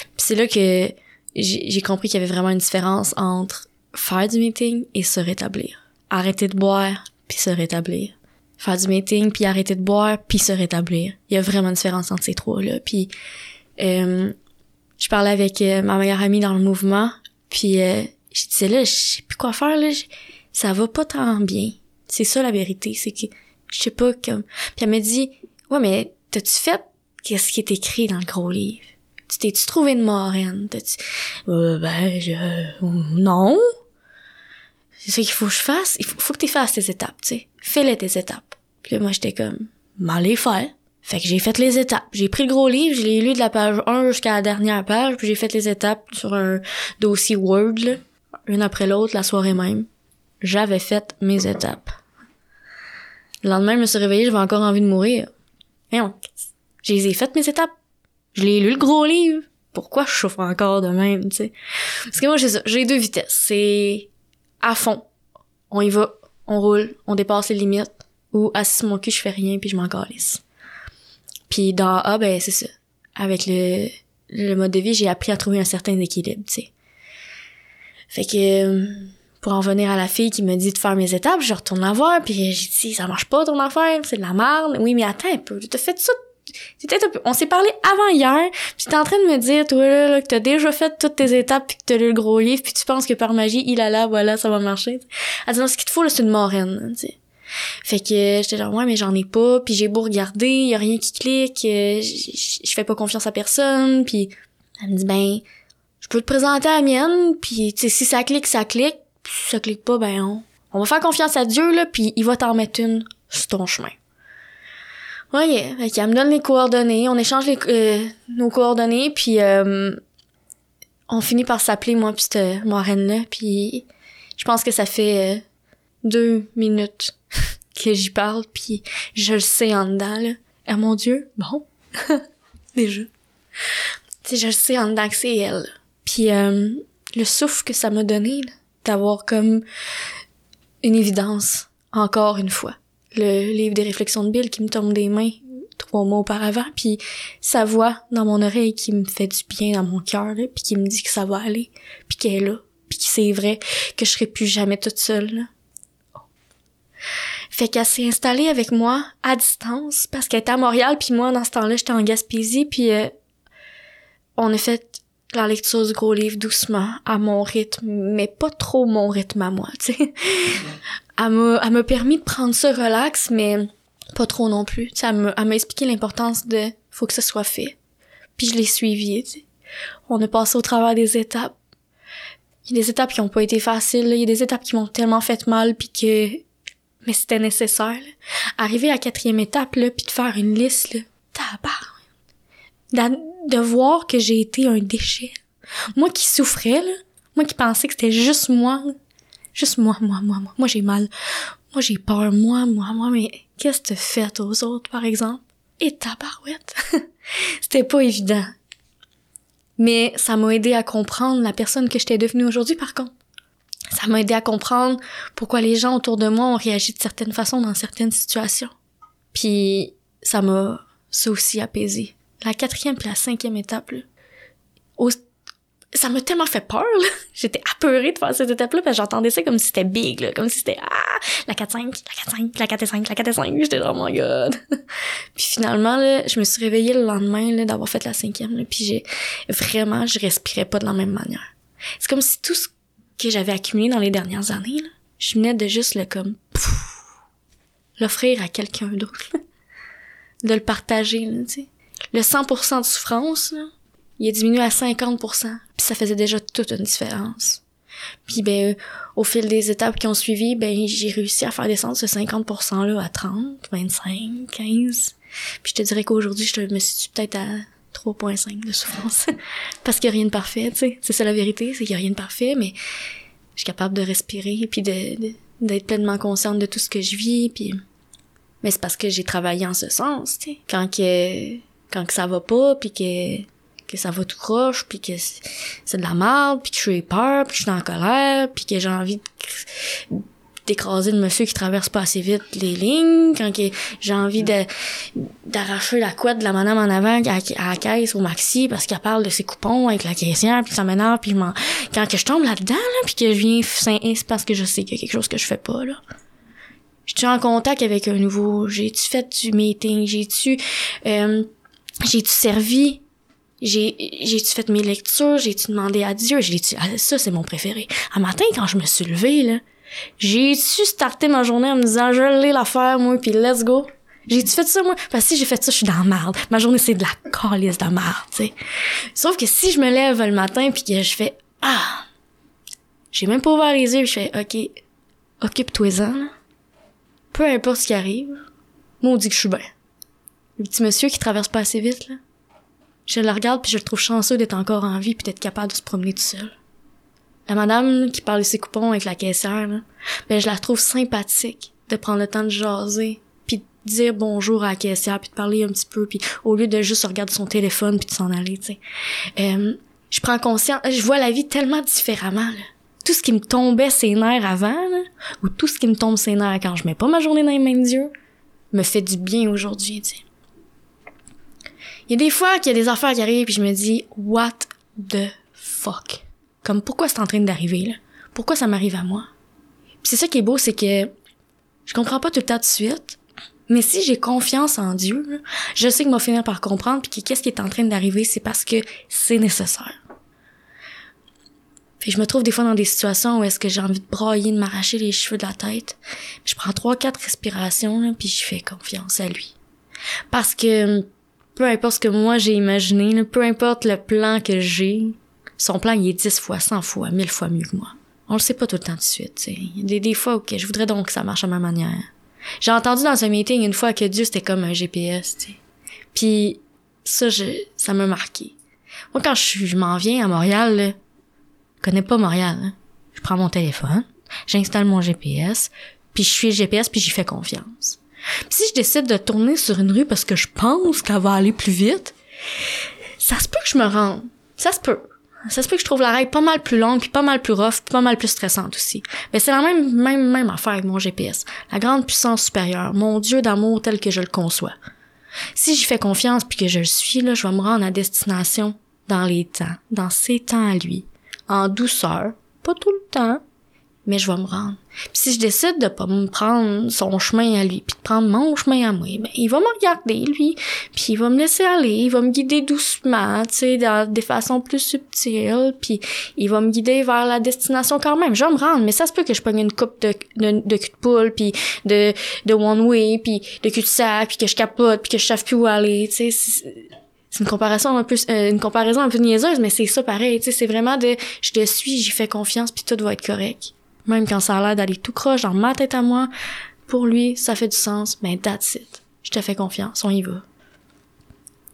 Speaker 3: Puis c'est là que j'ai compris qu'il y avait vraiment une différence entre faire du meeting et se rétablir. Arrêter de boire, puis se rétablir. Faire du meeting, puis arrêter de boire, puis se rétablir. Il y a vraiment une différence entre ces trois-là. Puis euh, je parlais avec euh, ma meilleure amie dans le mouvement, puis euh, je disais là, je sais plus quoi faire, là. Ça va pas tant bien. C'est ça la vérité, c'est que je sais pas comme. Puis elle me dit, ouais mais t'as-tu fait qu'est-ce qui est écrit dans le gros livre? Tu t'es-tu trouvé une moraine? T'as-tu... Euh, ben, je... euh, non. C'est ça qu'il faut que je fasse. Il faut, faut que tu fasses tes étapes, tu sais. Fais-les tes étapes. Puis là, moi, j'étais comme, m'en les faire. Fait que j'ai fait les étapes. J'ai pris le gros livre, je l'ai lu de la page 1 jusqu'à la dernière page, puis j'ai fait les étapes sur un dossier Word, là, une après l'autre, la soirée même. J'avais fait mes étapes. Le lendemain, je me suis réveillée, j'avais encore envie de mourir. Mais on, je les ai faites mes étapes. Je l'ai lu le gros livre. Pourquoi je souffre encore de même, tu sais? Parce que moi, j'ai. J'ai deux vitesses. C'est à fond. On y va, on roule, on dépasse les limites. Ou assis mon cul, je fais rien puis je m'en calisse. Puis dans A, ben c'est ça. Avec le, le mode de vie, j'ai appris à trouver un certain équilibre, tu sais. Fait que euh, pour en venir à la fille qui me dit de faire mes étapes, je retourne la voir, puis j'ai dit ça marche pas ton affaire, c'est de la merde. Oui, mais attends un peu, t'as fait ça. C'était un peu- On s'est parlé avant hier, puis t'es en train de me dire toi là, là, que t'as déjà fait toutes tes étapes puis que t'as lu le gros livre, puis tu penses que par magie, il a là, voilà, ça va marcher. Elle dit non, ce qu'il te faut là, c'est une moraine, tu sais. Fait que j'étais genre ouais mais j'en ai pas, puis j'ai beau regarder, y a rien qui clique, euh, je fais pas confiance à personne, puis elle me dit ben je peux te présenter à la mienne, puis tu sais si ça clique ça clique, puis si ça clique pas ben on, on va faire confiance à Dieu là, puis il va t'en mettre une sur ton chemin. Ouais, fait qu'elle me donne les coordonnées, on échange les, euh, nos coordonnées, puis euh, on finit par s'appeler moi puis cette moraine là, puis je pense que ça fait euh, deux minutes que j'y parle, puis je le sais en dedans, là. Ah mon Dieu, bon, déjà. Tu je le sais en dedans que c'est elle. Puis euh, le souffle que ça m'a donné, d'avoir comme une évidence, encore une fois. Le livre des réflexions de Bill qui me tombe des mains trois mois auparavant, puis sa voix dans mon oreille qui me fait du bien dans mon cœur, puis qui me dit que ça va aller, puis qu'elle est là, puis que c'est vrai que je serai plus jamais toute seule. Fait qu'elle s'est installée avec moi à distance parce qu'elle était à Montréal puis moi dans ce temps-là j'étais en Gaspésie puis euh, on a fait la lecture du gros livre doucement à mon rythme mais pas trop mon rythme à moi tu sais. Elle m'a permis de prendre ça relax mais pas trop non plus. Tu sais, elle m'a expliqué l'importance de faut que ça soit fait. Puis je l'ai suivi, tu sais. On a passé au travers des étapes. Il y a des étapes qui ont pas été faciles, il y a des étapes qui m'ont tellement fait mal puis que mais c'était nécessaire. Là. Arriver à la quatrième étape, là, puis de faire une liste, là, De voir que j'ai été un déchet. Moi qui souffrais, là, moi qui pensais que c'était juste moi. Juste moi, moi, moi, moi, moi j'ai mal, moi j'ai peur, moi, moi, moi, mais qu'est-ce que t'as fait aux autres, par exemple? Et ta barouette! c'était pas évident. Mais ça m'a aidé à comprendre la personne que j'étais devenue aujourd'hui, par contre. Ça m'a aidé à comprendre pourquoi les gens autour de moi ont réagi de certaines façons dans certaines situations. Puis ça m'a ça aussi apaisé. La quatrième puis la cinquième étape, ça m'a tellement fait peur, là. J'étais apeurée de faire cette étape-là, parce que j'entendais ça comme si c'était big, là. Comme si c'était, ah, la 4-5, la 4-5, la 4 et 5, la 4 et 5. J'étais oh my god. puis finalement, là, je me suis réveillée le lendemain, là, d'avoir fait la cinquième, là, puis j'ai, vraiment, je respirais pas de la même manière. C'est comme si tout ce que j'avais accumulé dans les dernières années, là, je venais de juste le comme, l'offrir à quelqu'un d'autre, là. de le partager, là, tu sais. Le 100% de souffrance, là, il est diminué à 50%. Puis ça faisait déjà toute une différence. Puis ben, euh, au fil des étapes qui ont suivi, ben j'ai réussi à faire descendre ce 50%-là à 30, 25, 15. Puis je te dirais qu'aujourd'hui, je me situe peut-être à 3.5 de souffrance. Parce qu'il n'y a rien de parfait, tu sais. C'est ça la vérité, c'est qu'il n'y a rien de parfait, mais je suis capable de respirer, puis de, de- d'être pleinement consciente de tout ce que je vis, puis... Mais c'est parce que j'ai travaillé en ce sens, tu sais. Quand que, quand que ça va pas, puis que, que ça va tout croche, puis que c'est de la merde, puis que je suis peur, puis que je suis en colère, puis que j'ai envie d'écraser le monsieur qui traverse pas assez vite les lignes, quand j'ai envie d'arracher la couette de la madame en avant à, la caisse au maxi parce qu'elle parle de ses coupons avec la caissière puis ça m'énerve puis quand que je tombe là-dedans là puis que je viens c'est parce que je sais qu'il y a quelque chose que je fais pas là. Je suis en contact avec un nouveau j'ai-tu fait du meeting j'ai-tu euh, j'ai-tu servi j'ai j'ai-tu fait mes lectures? J'ai-tu demandé à Dieu? J'ai-tu ah, ça c'est mon préféré. Un matin quand je me suis levée là j'ai-tu starté ma journée en me disant je l'ai l'affaire moi puis let's go? J'ai-tu fait ça moi? Parce que si j'ai fait ça je suis dans la merde ma journée c'est de la calice de merde tu sais. Sauf que si je me lève le matin puis que je fais ah! J'ai même pas ouvert les yeux je fais ok occupe-toi-en peu importe ce qui arrive moi on dit que je suis bien. Le petit monsieur qui traverse pas assez vite là je le regarde puis je le trouve chanceux d'être encore en vie puis d'être capable de se promener tout seul. La madame qui parle de ses coupons avec la caissière, ben je la trouve sympathique de prendre le temps de jaser puis de dire bonjour à la caissière puis de parler un petit peu puis au lieu de juste regarder son téléphone puis de s'en aller, tu sais. Euh, je prends conscience, je vois la vie tellement différemment. Là. Tout ce qui me tombait ses nerfs avant, ou tout ce qui me tombe ses nerfs quand je mets pas ma journée dans les mains de Dieu, me fait du bien aujourd'hui, tu sais. Il y a des fois qu'il y a des affaires qui arrivent puis je me dis what the fuck? Comme pourquoi c'est en train d'arriver là? Pourquoi ça m'arrive à moi? Puis c'est ça qui est beau c'est que je comprends pas tout le temps de suite. Mais si j'ai confiance en Dieu, je sais qu'il va finir par comprendre puis que qu'est-ce qui est en train d'arriver, c'est parce que c'est nécessaire. Puis je me trouve des fois dans des situations où est-ce que j'ai envie de brailler, de m'arracher les cheveux de la tête. Je prends trois quatre respirations là, puis je fais confiance à lui. Parce que peu importe ce que moi j'ai imaginé, là, peu importe le plan que j'ai, son plan il est 10 fois, 100 fois, 1000 fois mieux que moi. On le sait pas tout le temps de suite. Il y a des, fois que je voudrais donc que ça marche à ma manière. J'ai entendu dans un meeting une fois que Dieu c'était comme un GPS, tu sais. Puis ça, je, ça m'a marqué. Moi, quand je, m'en viens à Montréal, là, je connais pas Montréal. hein. Je prends mon téléphone, j'installe mon GPS, puis je suis le GPS, puis j'y fais confiance. Si je décide de tourner sur une rue parce que je pense qu'elle va aller plus vite, ça se peut que je me rende. Ça se peut. Ça se peut que je trouve la règle pas mal plus longue, puis pas mal plus rough, puis pas mal plus stressante aussi. Mais c'est la même, même, même affaire avec mon GPS. La grande puissance supérieure, mon Dieu d'amour tel que je le conçois. Si j'y fais confiance puis que je le suis, là, je vais me rendre à destination dans les temps, dans ses temps à lui, en douceur, pas tout le temps, mais je vais me rendre. Puis si je décide de pas me prendre son chemin à lui, puis de prendre mon chemin à moi, ben il va me regarder lui, puis il va me laisser aller, il va me guider doucement, tu sais, dans des façons plus subtiles, puis il va me guider vers la destination quand même. Je vais me rendre, mais ça se peut que je pogne une coupe de, de, de cul de poule, puis de, de one way, puis de cul de sac, puis que je capote, puis que je sache plus où aller, tu sais. c'est- c'est une comparaison un peu euh, une comparaison un peu niaiseuse mais c'est ça pareil tu sais c'est vraiment de je te suis j'y fais confiance puis tout va être correct même quand ça a l'air d'aller tout croche dans ma tête à moi pour lui ça fait du sens mais that's it je te fais confiance on y va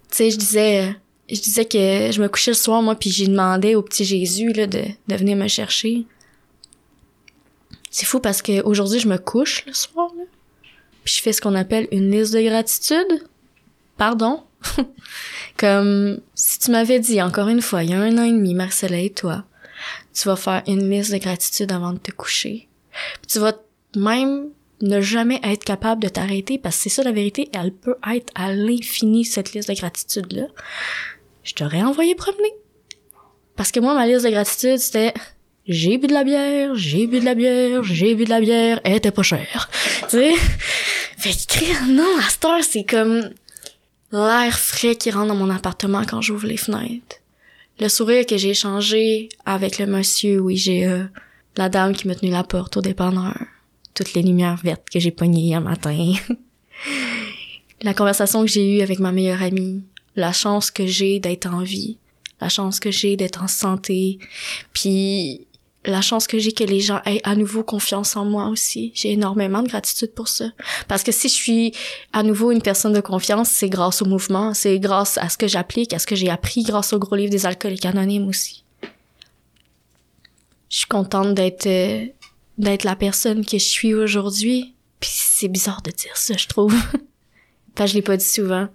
Speaker 3: tu sais je disais je disais que je me couchais le soir, moi, puis j'ai demandé au petit Jésus là, de, de venir me chercher. C'est fou parce que aujourd'hui je me couche le soir, là, puis je fais ce qu'on appelle une liste de gratitude. Pardon? Comme si tu m'avais dit encore une fois, il y a un an et demi, Marcella et toi, tu vas faire une liste de gratitude avant de te coucher. Tu vas même ne jamais être capable de t'arrêter parce que c'est ça la vérité, elle peut être à l'infini cette liste de gratitude là. Je t'aurais envoyé promener. Parce que moi ma liste de gratitude c'était j'ai bu de la bière, j'ai bu de la bière, j'ai bu de la bière, elle était pas chère. tu sais? Fait que non, cette heure, c'est comme l'air frais qui rentre dans mon appartement quand j'ouvre les fenêtres. Le sourire que j'ai échangé avec le monsieur j'ai euh, la dame qui m'a tenu la porte au dépanneur. Toutes les lumières vertes que j'ai pognées un matin. la conversation que j'ai eue avec ma meilleure amie, la chance que j'ai d'être en vie, la chance que j'ai d'être en santé, puis la chance que j'ai que les gens aient à nouveau confiance en moi aussi. J'ai énormément de gratitude pour ça. Parce que si je suis à nouveau une personne de confiance, c'est grâce au mouvement, c'est grâce à ce que j'applique, à ce que j'ai appris grâce au gros livre des alcooliques anonymes aussi. Je suis contente d'être euh, d'être la personne que je suis aujourd'hui. Puis c'est bizarre de dire ça, je trouve. Parce que je l'ai pas dit souvent.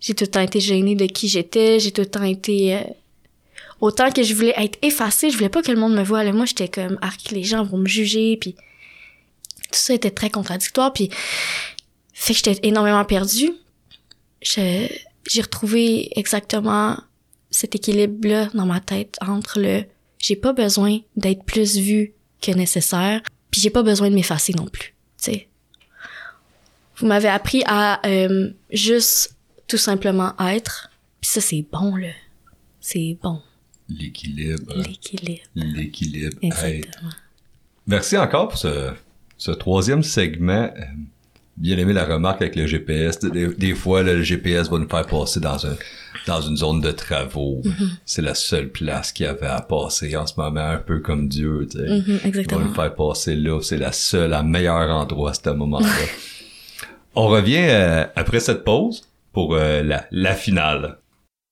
Speaker 3: J'ai tout le temps été gênée de qui j'étais, j'ai tout le temps été... Euh, autant que je voulais être effacée, je voulais pas que le monde me voie. Là, moi, j'étais comme, arc, les gens vont me juger, puis tout ça était très contradictoire, puis fait que j'étais énormément perdue. J'ai retrouvé exactement cet équilibre-là dans ma tête entre le j'ai pas besoin d'être plus vue que nécessaire. Puis j'ai pas besoin de m'effacer non plus, tu sais. Vous m'avez appris à euh, juste tout simplement être. Puis ça, c'est bon, là. C'est bon.
Speaker 2: L'équilibre.
Speaker 3: L'équilibre.
Speaker 2: L'équilibre.
Speaker 3: Exactement.
Speaker 2: Merci encore pour ce, ce troisième segment. Euh, Bien aimé la remarque avec le GPS. Des, des fois, là, le GPS va nous faire passer dans un dans une zone de travaux.
Speaker 3: Mm-hmm.
Speaker 2: C'est la seule place qu'il y avait à passer en ce moment, un peu comme Dieu. Tu sais.
Speaker 3: Mhm,
Speaker 2: Il va
Speaker 3: exactement.
Speaker 2: nous faire passer là. C'est la seule, la meilleur endroit à ce moment-là. On revient euh, après cette pause pour euh, la, la finale.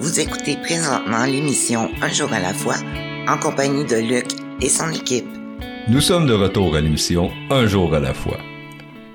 Speaker 1: Vous écoutez présentement l'émission Un jour à la fois en compagnie de Luc et son équipe.
Speaker 2: Nous sommes de retour à l'émission Un jour à la fois.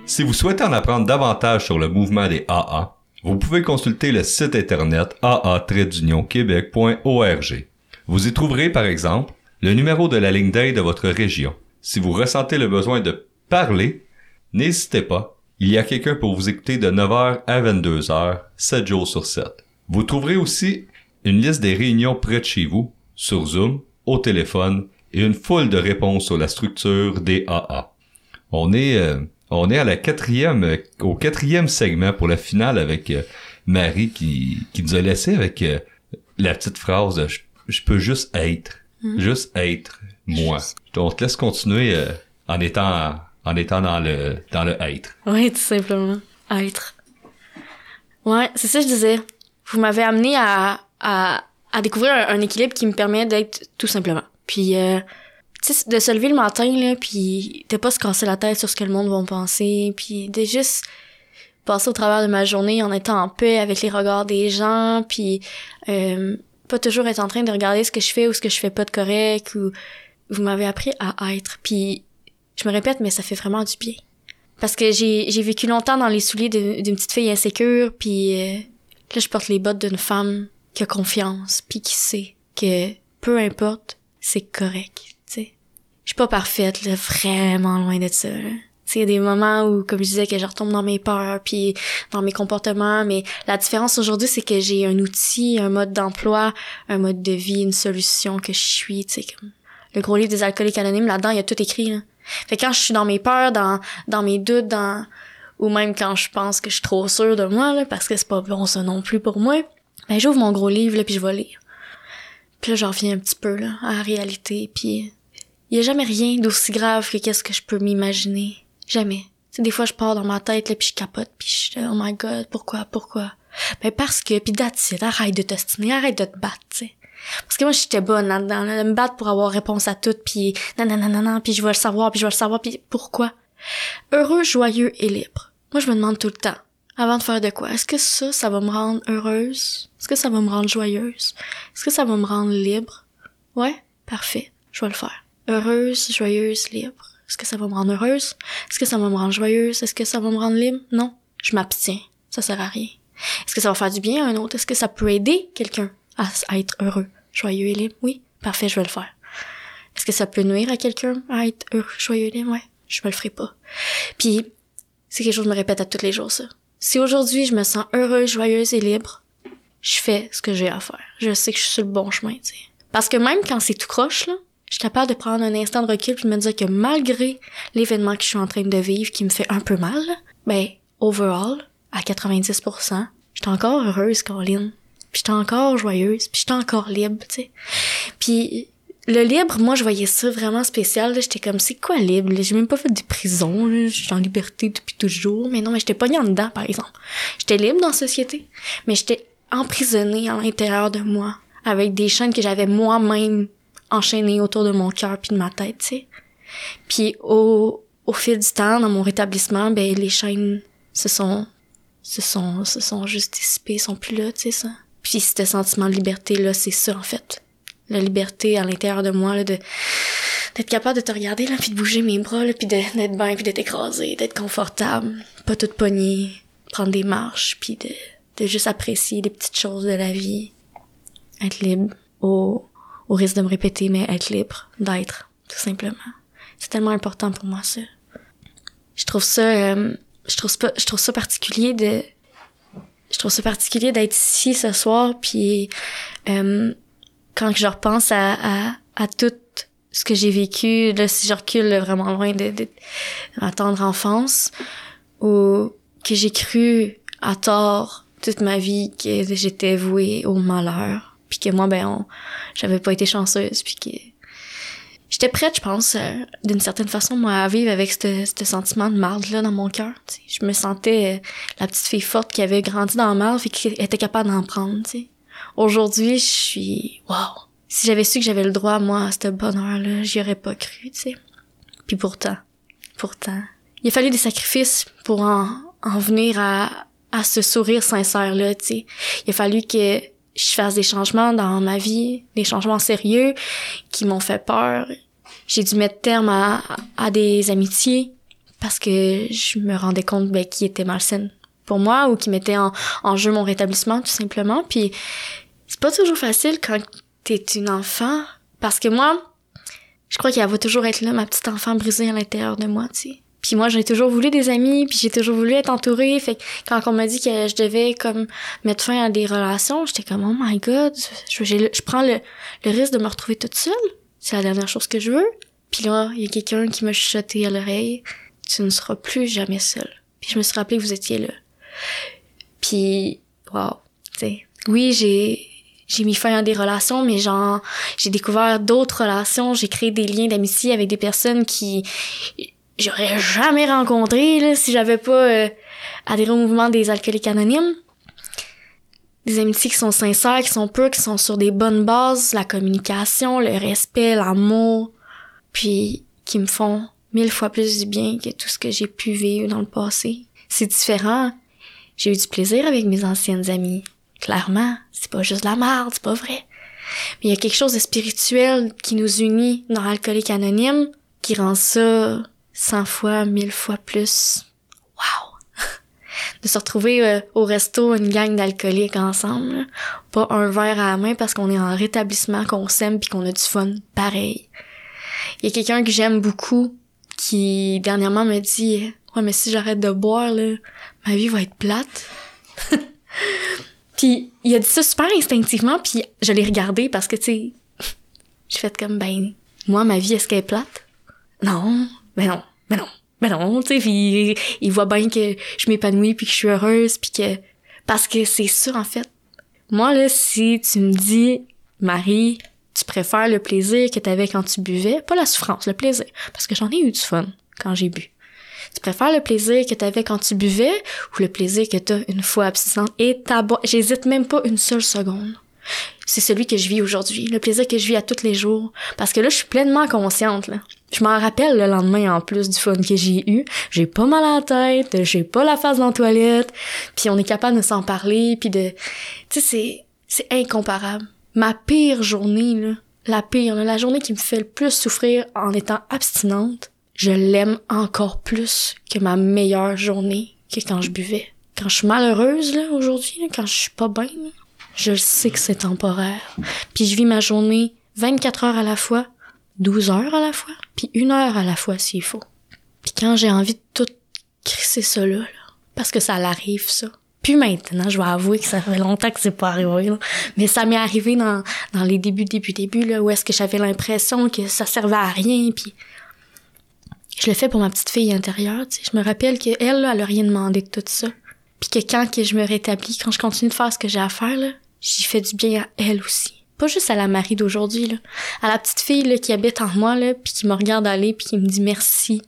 Speaker 2: Si vous souhaitez en apprendre davantage sur le mouvement des AA, vous pouvez consulter le site internet aa-québec.org. Vous y trouverez par exemple le numéro de la ligne d'aide de votre région. Si vous ressentez le besoin de parler, n'hésitez pas. Il y a quelqu'un pour vous écouter de 9h à 22h, 7 jours sur 7. Vous trouverez aussi une liste des réunions près de chez vous, sur Zoom, au téléphone et une foule de réponses sur la structure des AA. On est, euh, on est à la quatrième, euh, au quatrième segment pour la finale avec euh, Marie qui, qui nous a laissé avec euh, la petite phrase de, je, je peux juste être, juste être moi. On te laisse continuer euh, en étant en étant dans le dans le être.
Speaker 3: Oui, tout simplement. Être. Ouais, c'est ça que je disais. Vous m'avez amené à, à, à découvrir un, équilibre qui me permet d'être tout simplement. Puis, euh, tu sais, de se lever le matin, là, puis de pas se casser la tête sur ce que le monde va penser, puis de juste passer au travers de ma journée en étant en paix avec les regards des gens, puis euh, pas toujours être en train de regarder ce que je fais ou ce que je fais pas de correct, ou vous m'avez appris à être. Puis, je me répète, mais ça fait vraiment du bien. Parce que j'ai vécu longtemps dans les souliers d'une petite fille insécure, puis euh, là, je porte les bottes d'une femme qui a confiance, puis qui sait que peu importe, c'est correct, tu sais. Je suis pas parfaite, là, vraiment loin de ça, là. Tu sais, il y a des moments où, comme je disais, que je retombe dans mes peurs, puis dans mes comportements, mais la différence aujourd'hui, c'est que j'ai un outil, un mode d'emploi, un mode de vie, une solution que je suis, tu sais, comme le gros livre des alcooliques anonymes, là-dedans, il y a tout écrit, là. Fait quand je suis dans mes peurs, dans, dans mes doutes, dans, ou même quand je pense que je suis trop sûre de moi, là, parce que c'est pas bon ça non plus pour moi, ben j'ouvre mon gros livre, là, puis je vais lire. Puis là, j'en reviens un petit peu, là, à la réalité, puis il y a jamais rien d'aussi grave que qu'est-ce que je peux m'imaginer. Jamais. Tu des fois, je pars dans ma tête, là, puis je capote, puis je suis oh my god, pourquoi, pourquoi? Ben parce que, puis it, arrête de t'ostiner, arrête de te battre. Parce que moi, j'étais bonne là-dedans, là, me battre pour avoir réponse à tout, puis nanana, puis je vais le savoir, puis je vais le savoir, puis pourquoi? Heureux, joyeux et libre. Moi, je me demande tout le temps, avant de faire de quoi, est-ce que ça, ça va me rendre heureuse? Est-ce que ça va me rendre joyeuse? Est-ce que ça va me rendre libre? Ouais? Parfait. Je vais le faire. Heureuse, joyeuse, libre. Est-ce que ça va me rendre heureuse? Est-ce que ça va me rendre joyeuse? Est-ce que ça va me rendre libre? Non. Je m'abstiens. Ça sert à rien. Est-ce que ça va faire du bien à un autre? Est-ce que ça peut aider quelqu'un à, à être heureux, joyeux et libre? Oui. Parfait, je vais le faire. Est-ce que ça peut nuire à quelqu'un à être heureux, joyeux et libre? Ouais. Je me le ferai pas. Puis, c'est quelque chose que je me répète à tous les jours, ça. Si aujourd'hui je me sens heureuse, joyeuse et libre, je fais ce que j'ai à faire. Je sais que je suis sur le bon chemin, tu sais. Parce que même quand c'est tout croche, là, je suis capable de prendre un instant de recul puis de me dire que malgré l'événement que je suis en train de vivre qui me fait un peu mal, ben, overall, à 90%, j'étais encore heureuse, Caroline. Puis j'étais encore joyeuse, puis j'étais encore libre, tu sais. Puis le libre, moi, je voyais ça vraiment spécial. J'étais comme, c'est quoi libre? J'ai même pas fait de prison. Je suis en liberté depuis toujours. Mais non, mais j'étais pas en dedans, par exemple. J'étais libre dans la société, mais j'étais emprisonnée à l'intérieur de moi avec des chaînes que j'avais moi-même enchaînées autour de mon cœur puis de ma tête, tu sais. Puis au, au fil du temps, dans mon rétablissement, ben les chaînes se sont se sont se sont juste dissipées, sont plus là, tu sais ça. Puis ce sentiment de liberté là, c'est ça en fait. La liberté à l'intérieur de moi là, de d'être capable de te regarder là puis de bouger mes bras là puis d'être bien puis d'être écrasé d'être confortable. Pas toute poignée prendre des marches puis de de juste apprécier les petites choses de la vie. Être libre. Au au risque de me répéter mais être libre d'être tout simplement. C'est tellement important pour moi ça. Je trouve ça euh, je trouve ça je trouve ça particulier de je trouve ça particulier d'être ici ce soir puis euh, quand je repense à, tout ce que j'ai vécu, là, si je recule vraiment loin de, ma tendre enfance, ou que j'ai cru à tort toute ma vie que j'étais vouée au malheur, puis que moi, ben, j'avais pas été chanceuse, puis que j'étais prête, je pense, euh, d'une certaine façon, moi, à vivre avec ce sentiment de marde là dans mon cœur. Je me sentais euh, la petite fille forte qui avait grandi dans le mal, et qui était capable d'en prendre. Aujourd'hui, je suis wow. Si j'avais su que j'avais le droit moi à ce bonheur-là, j'y aurais pas cru, tu sais. Puis pourtant, pourtant, il a fallu des sacrifices pour en, en venir à, à ce sourire sincère-là, tu sais. Il a fallu que je fasse des changements dans ma vie, des changements sérieux qui m'ont fait peur. J'ai dû mettre terme à, à des amitiés parce que je me rendais compte ben, qui était malsaine pour moi ou qui mettait en, en jeu mon rétablissement tout simplement. Puis c'est pas toujours facile quand t'es une enfant parce que moi, je crois qu'elle va toujours être là, ma petite enfant brisée à l'intérieur de moi, tu sais. Puis moi, j'ai toujours voulu des amis, puis j'ai toujours voulu être entourée. Fait que quand on m'a dit que je devais comme mettre fin à des relations, j'étais comme oh my god, je, je prends le, le risque de me retrouver toute seule. C'est la dernière chose que je veux. Puis là, il y a quelqu'un qui m'a chuchoté à l'oreille, tu ne seras plus jamais seule. Puis je me suis rappelé que vous étiez là. Puis wow, tu. Oui, j'ai j'ai mis fin à des relations, mais genre, j'ai découvert d'autres relations, j'ai créé des liens d'amitié avec des personnes qui j'aurais jamais rencontré là, si j'avais pas euh, adhéré au mouvement des alcooliques anonymes. Des amitiés qui sont sincères, qui sont pures, qui sont sur des bonnes bases, la communication, le respect, l'amour, puis qui me font mille fois plus du bien que tout ce que j'ai pu vivre dans le passé. C'est différent. J'ai eu du plaisir avec mes anciennes amies. Clairement, c'est pas juste la merde, c'est pas vrai. Mais il y a quelque chose de spirituel qui nous unit dans l'alcoolique anonyme qui rend ça cent fois, mille fois plus. Wow! de se retrouver euh, au resto, une gang d'alcooliques ensemble. Pas un verre à la main parce qu'on est en rétablissement, qu'on s'aime puis qu'on a du fun pareil. Il y a quelqu'un que j'aime beaucoup qui dernièrement me dit Ouais mais si j'arrête de boire là, ma vie va être plate. Puis il a dit ça super instinctivement, puis je l'ai regardé parce que, tu sais, j'ai fait comme, ben, moi, ma vie, est-ce qu'elle est plate? Non, mais non, mais non, mais non, tu sais, il voit bien que je m'épanouis puis que je suis heureuse puis que parce que c'est ça en fait. Moi là, si tu me dis Marie, tu préfères le plaisir que t'avais quand tu buvais, pas la souffrance, le plaisir, parce que j'en ai eu du fun quand j'ai bu. Tu préfères le plaisir que t'avais quand tu buvais ou le plaisir que t'as une fois abstinente et ta J'hésite même pas une seule seconde. C'est celui que je vis aujourd'hui, le plaisir que je vis à tous les jours. Parce que là, je suis pleinement consciente, là. Je m'en rappelle le lendemain, en plus du fun que j'ai eu. J'ai pas mal à la tête, j'ai pas la face dans la toilette, puis on est capable de s'en parler, puis de... Tu sais, c'est, c'est incomparable. Ma pire journée, là, la pire, la journée qui me fait le plus souffrir en étant abstinente, je l'aime encore plus que ma meilleure journée que quand je buvais. Quand je suis malheureuse, là, aujourd'hui, quand je suis pas bien, je sais que c'est temporaire. Puis je vis ma journée 24 heures à la fois, 12 heures à la fois, puis une heure à la fois s'il faut. Puis quand j'ai envie de tout crisser ça là, parce que ça l'arrive, ça. Puis maintenant, je vais avouer que ça fait longtemps que c'est pas arrivé, là. mais ça m'est arrivé dans, dans les débuts, début, début, là, où est-ce que j'avais l'impression que ça servait à rien, puis je le fais pour ma petite fille intérieure, tu. Je me rappelle qu'elle, elle, elle a rien demandé de tout ça. Puis que quand que je me rétablis, quand je continue de faire ce que j'ai à faire, là, j'y fais du bien à elle aussi. Pas juste à la Marie d'aujourd'hui, là. À la petite fille, là, qui habite en moi, là, puis qui me regarde aller, puis qui me dit merci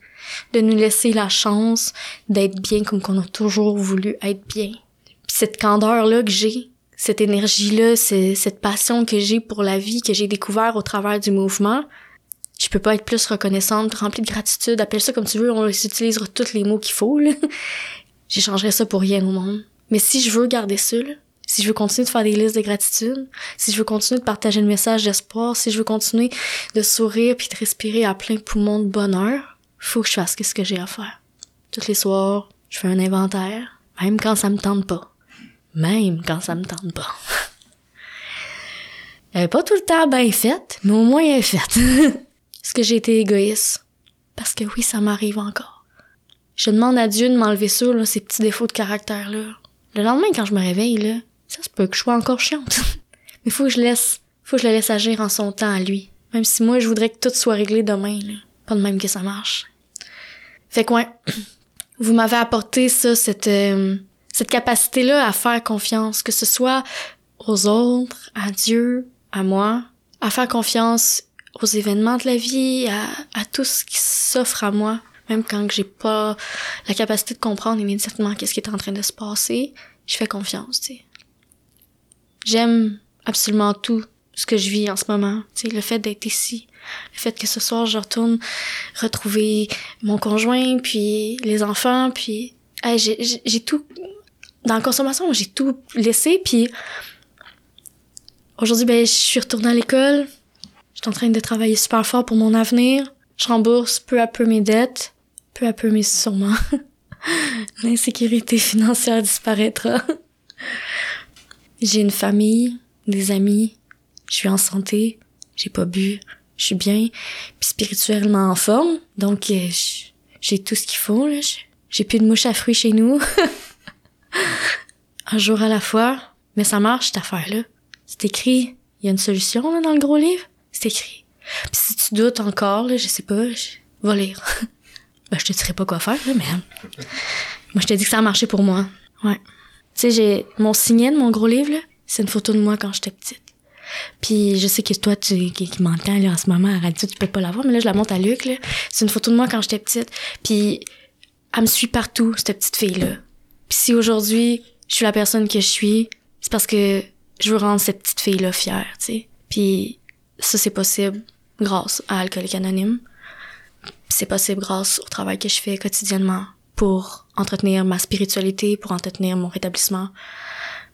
Speaker 3: de nous laisser la chance d'être bien comme qu'on a toujours voulu être bien. Puis cette candeur-là que j'ai, cette énergie-là, cette passion que j'ai pour la vie, que j'ai découvert au travers du mouvement, je peux pas être plus reconnaissante, remplie de gratitude, appelle ça comme tu veux, on utilisera tous les mots qu'il faut, là. J'échangerais ça pour rien au monde. Mais si je veux garder ça, là, si je veux continuer de faire des listes de gratitude, si je veux continuer de partager le message d'espoir, si je veux continuer de sourire puis de respirer à plein poumon de bonheur, faut que je fasse ce que j'ai à faire. Tous les soirs, je fais un inventaire, même quand ça me tente pas. Même quand ça me tente pas. Elle est pas tout le temps bien faite, mais au moins elle est faite. Est-ce que j'ai été égoïste? Parce que oui, ça m'arrive encore. Je demande à Dieu de m'enlever ça, là, ces petits défauts de caractère-là. Le lendemain, quand je me réveille, là, ça se peut que je sois encore chiante. Mais faut que je laisse, faut que je le laisse agir en son temps à lui. Même si moi, je voudrais que tout soit réglé demain, là. Pas de même que ça marche. Fait que ouais, vous m'avez apporté ça, cette, euh, cette capacité-là à faire confiance, que ce soit aux autres, à Dieu, à moi, à faire confiance aux événements de la vie, à, à tout ce qui s'offre à moi, même quand j'ai pas la capacité de comprendre immédiatement qu'est-ce qui est en train de se passer, je fais confiance, tu sais. J'aime absolument tout ce que je vis en ce moment, le fait d'être ici, le fait que ce soir je retourne retrouver mon conjoint, puis les enfants, puis j'ai tout dans la consommation, j'ai tout laissé, puis aujourd'hui ben je suis retournée à l'école, je suis en train de travailler super fort pour mon avenir. Je rembourse peu à peu mes dettes, peu à peu mais sûrement. L'insécurité financière disparaîtra. J'ai une famille, des amis, je suis en santé, j'ai pas bu, je suis bien, puis spirituellement en forme, donc euh, j'ai tout ce qu'il faut. J'ai plus de mouches à fruits chez nous. Un jour à la fois, mais ça marche cette affaire-là. C'est écrit, il y a une solution là, dans le gros livre c'est écrit. Puis si tu doutes encore, là, je sais pas, je... va lire. ben, je te dirai pas quoi faire, là, mais moi, je te dis que ça a marché pour moi. Ouais. Tu sais, j'ai mon signet de mon gros livre, là, c'est une photo de moi quand j'étais petite. Puis je sais que toi, tu, qui, qui m'entends là, en ce moment à radio, tu peux pas la voir, mais là, je la montre à Luc. Là. C'est une photo de moi quand j'étais petite. Puis elle me suit partout, cette petite fille-là. Puis si aujourd'hui, je suis la personne que je suis, c'est parce que je veux rendre cette petite fille-là fière, tu sais. Puis ça, c'est possible grâce à Alcoolique Anonyme. C'est possible grâce au travail que je fais quotidiennement pour entretenir ma spiritualité, pour entretenir mon rétablissement.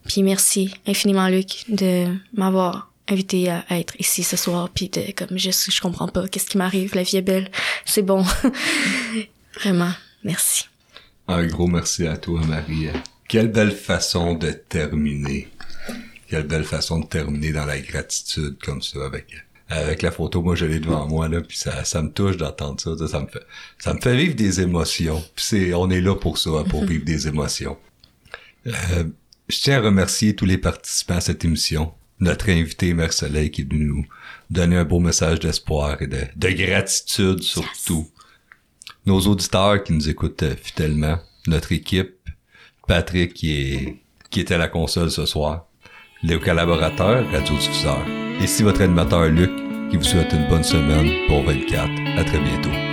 Speaker 3: Puis merci infiniment, Luc, de m'avoir invité à être ici ce soir, puis de, comme, je, je comprends pas qu'est-ce qui m'arrive, la vie est belle, c'est bon. Vraiment, merci.
Speaker 2: Un gros merci à toi, Marie. Quelle belle façon de terminer quelle belle façon de terminer dans la gratitude comme ça avec avec la photo. Moi, je l'ai devant moi là, puis ça, ça me touche d'entendre ça, ça. me fait ça me fait vivre des émotions. Puis c'est on est là pour ça, pour vivre des émotions. Euh, je tiens à remercier tous les participants à cette émission. Notre invité, Mère qui est venu nous donner un beau message d'espoir et de, de gratitude surtout. nos auditeurs qui nous écoutent euh, fidèlement, notre équipe, Patrick qui est qui était à la console ce soir, les collaborateurs, radiodiffuseurs, et si votre animateur Luc qui vous souhaite une bonne semaine pour 24. À très bientôt.